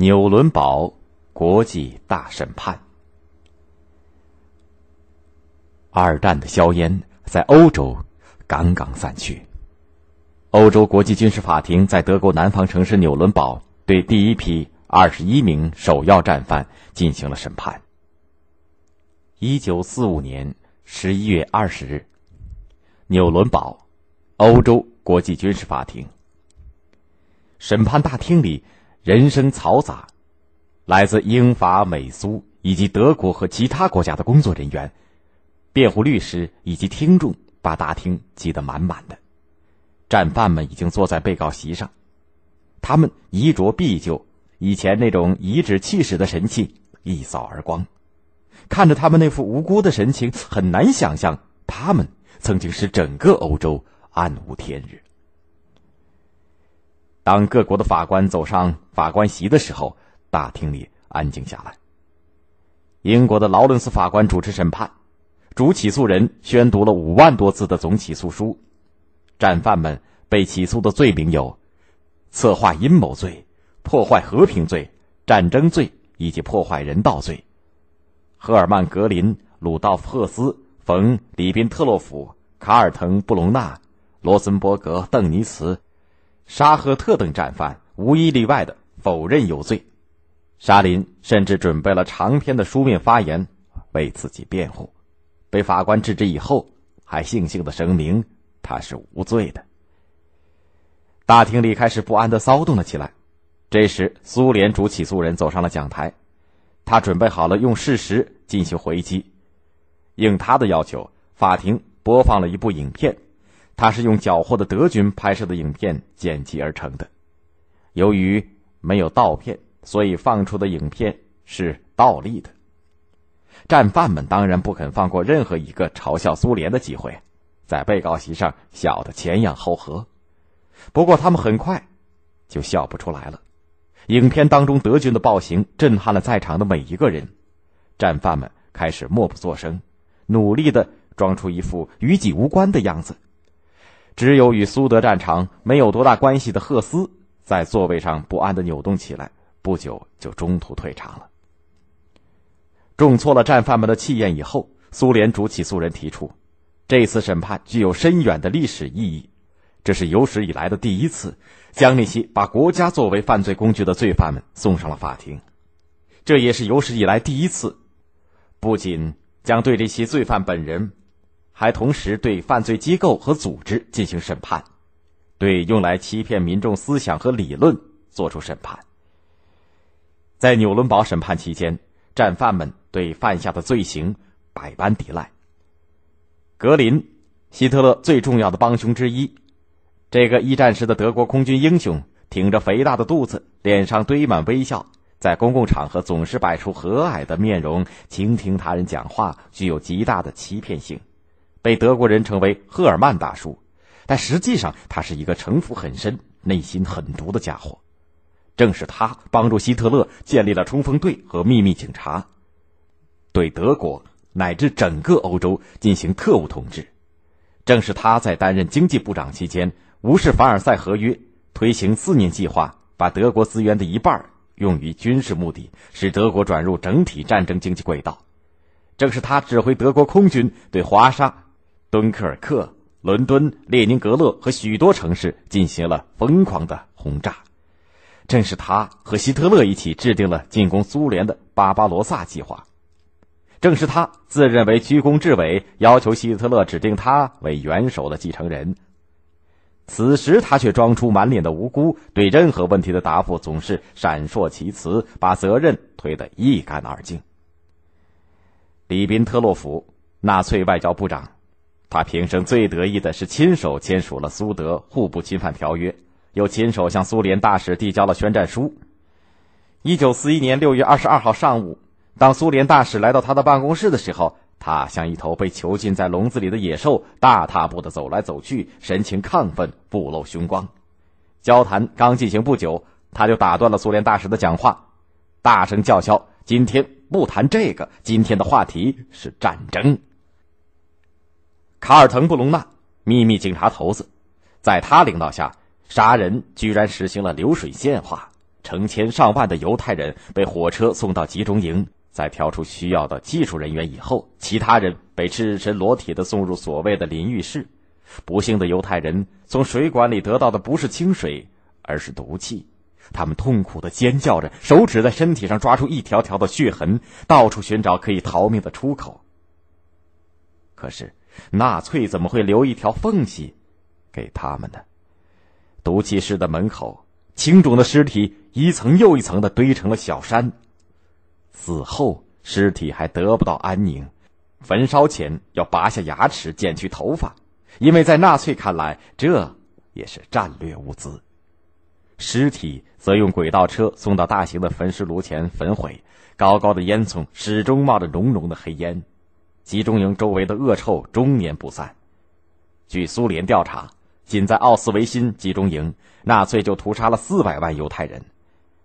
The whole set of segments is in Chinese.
纽伦堡国际大审判。二战的硝烟在欧洲刚刚散去，欧洲国际军事法庭在德国南方城市纽伦堡对第一批二十一名首要战犯进行了审判。一九四五年十一月二十日，纽伦堡，欧洲国际军事法庭。审判大厅里人声嘈杂，来自英法美苏以及德国和其他国家的工作人员、辩护律师以及听众把大厅挤得满满的。战犯们已经坐在被告席上，他们衣着毕旧，以前那种颐指气使的神气一扫而光。看着他们那副无辜的神情，很难想象他们曾经使整个欧洲暗无天日。当各国的法官走上法官席的时候，大厅里安静下来。英国的劳伦斯法官主持审判，主起诉人宣读了五万多字的总起诉书。战犯们被起诉的罪名有：策划阴谋罪、破坏和平罪、战争罪以及破坏人道罪。赫尔曼·格林、鲁道夫·赫斯、冯·里宾特洛甫、卡尔滕·布隆纳、罗森伯格、邓尼茨、沙赫特等战犯无一例外的否认有罪。沙林甚至准备了长篇的书面发言为自己辩护，被法官制止以后，还悻悻的声明他是无罪的。大厅里开始不安的骚动了起来。这时，苏联主起诉人走上了讲台。他准备好了用事实进行回击，应他的要求，法庭播放了一部影片，他是用缴获的德军拍摄的影片剪辑而成的。由于没有盗片，所以放出的影片是倒立的。战犯们当然不肯放过任何一个嘲笑苏联的机会，在被告席上笑得前仰后合。不过他们很快就笑不出来了。影片当中德军的暴行震撼了在场的每一个人，战犯们开始默不作声，努力的装出一副与己无关的样子。只有与苏德战场没有多大关系的赫斯在座位上不安的扭动起来，不久就中途退场了。重挫了战犯们的气焰以后，苏联主起诉人提出，这次审判具有深远的历史意义。这是有史以来的第一次，将那些把国家作为犯罪工具的罪犯们送上了法庭。这也是有史以来第一次，不仅将对这些罪犯本人，还同时对犯罪机构和组织进行审判，对用来欺骗民众思想和理论作出审判。在纽伦堡审判期间，战犯们对犯下的罪行百般抵赖。格林，希特勒最重要的帮凶之一。这个一战时的德国空军英雄，挺着肥大的肚子，脸上堆满微笑，在公共场合总是摆出和蔼的面容，倾听他人讲话，具有极大的欺骗性，被德国人称为“赫尔曼大叔”。但实际上，他是一个城府很深、内心狠毒的家伙。正是他帮助希特勒建立了冲锋队和秘密警察，对德国乃至整个欧洲进行特务统治。正是他在担任经济部长期间。无视凡尔赛合约，推行四年计划，把德国资源的一半用于军事目的，使德国转入整体战争经济轨道。正是他指挥德国空军对华沙、敦刻尔克、伦敦、列宁格勒和许多城市进行了疯狂的轰炸。正是他和希特勒一起制定了进攻苏联的巴巴罗萨计划。正是他自认为居功至伟，要求希特勒指定他为元首的继承人。此时他却装出满脸的无辜，对任何问题的答复总是闪烁其词，把责任推得一干二净。里宾特洛甫，纳粹外交部长，他平生最得意的是亲手签署了苏德互不侵犯条约，又亲手向苏联大使递交了宣战书。一九四一年六月二十二号上午，当苏联大使来到他的办公室的时候。他像一头被囚禁在笼子里的野兽，大踏步的走来走去，神情亢奋，不露凶光。交谈刚进行不久，他就打断了苏联大使的讲话，大声叫嚣：“今天不谈这个，今天的话题是战争。”卡尔滕布隆纳，秘密警察头子，在他领导下，杀人居然实行了流水线化，成千上万的犹太人被火车送到集中营，在挑出需要的技术人员以后，其他人被赤身裸体的送入所谓的淋浴室。不幸的犹太人从水管里得到的不是清水，而是毒气。他们痛苦的尖叫着，手指在身体上抓出一条条的血痕，到处寻找可以逃命的出口。可是，纳粹怎么会留一条缝隙给他们呢？毒气室的门口，青肿的尸体一层又一层的堆成了小山。死后，尸体还得不到安宁，焚烧前要拔下牙齿，剪去头发，因为在纳粹看来，这也是战略物资。尸体则用轨道车送到大型的焚尸炉前焚毁，高高的烟囱始终冒着浓浓的黑烟，集中营周围的恶臭终年不散。据苏联调查。仅在奥斯维辛集中营，纳粹就屠杀了四百万犹太人。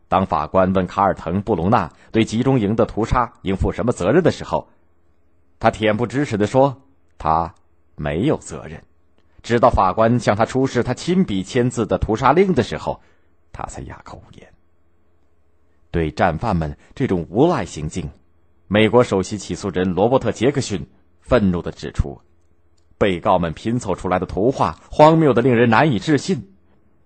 当法官问卡尔滕布隆纳对集中营的屠杀应负什么责任的时候，他恬不知耻地说：“他没有责任。”直到法官向他出示他亲笔签字的屠杀令的时候，他才哑口无言。对战犯们这种无赖行径，美国首席起诉人罗伯特·杰克逊愤怒地指出。被告们拼凑出来的图画荒谬的令人难以置信。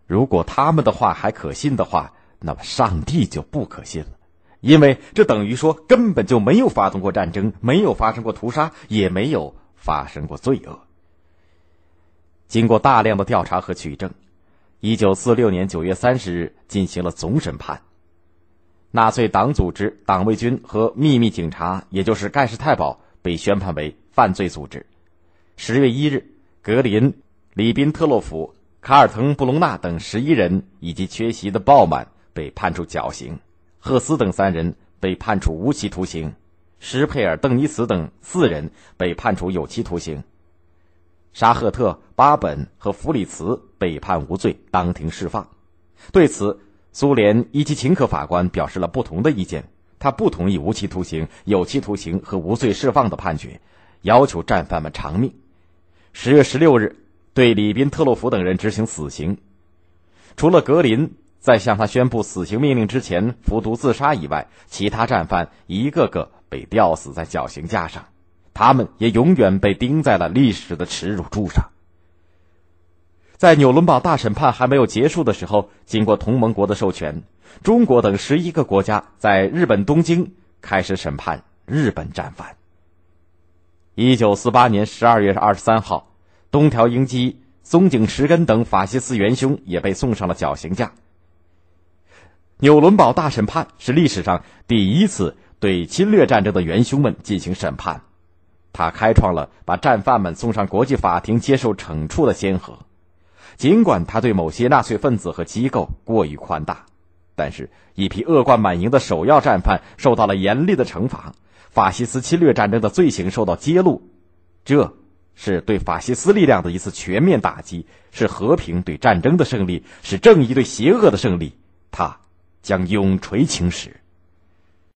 如果他们的话还可信的话，那么上帝就不可信了，因为这等于说根本就没有发动过战争，没有发生过屠杀，也没有发生过罪恶。经过大量的调查和取证，一九四六年九月三十日进行了总审判。纳粹党组织、党卫军和秘密警察，也就是盖世太保，被宣判为犯罪组织。十月一日，格林、里宾特洛夫、卡尔滕布隆纳等十一人以及缺席的鲍曼被判处绞刑，赫斯等三人被判处无期徒刑，施佩尔、邓尼茨等四人被判处有期徒刑，沙赫特、巴本和弗里茨被判无罪，当庭释放。对此，苏联伊基琴科法官表示了不同的意见，他不同意无期徒刑、有期徒刑和无罪释放的判决，要求战犯们偿命。十月十六日，对里宾特洛夫等人执行死刑。除了格林在向他宣布死刑命令之前服毒自杀以外，其他战犯一个个被吊死在绞刑架上，他们也永远被钉在了历史的耻辱柱上。在纽伦堡大审判还没有结束的时候，经过同盟国的授权，中国等十一个国家在日本东京开始审判日本战犯。一九四八年十二月二十三号，东条英机、松井石根等法西斯元凶也被送上了绞刑架。纽伦堡大审判是历史上第一次对侵略战争的元凶们进行审判，它开创了把战犯们送上国际法庭接受惩处的先河。尽管他对某些纳粹分子和机构过于宽大，但是一批恶贯满盈的首要战犯受到了严厉的惩罚。法西斯侵略战争的罪行受到揭露，这是对法西斯力量的一次全面打击，是和平对战争的胜利，是正义对邪恶的胜利，它将永垂青史。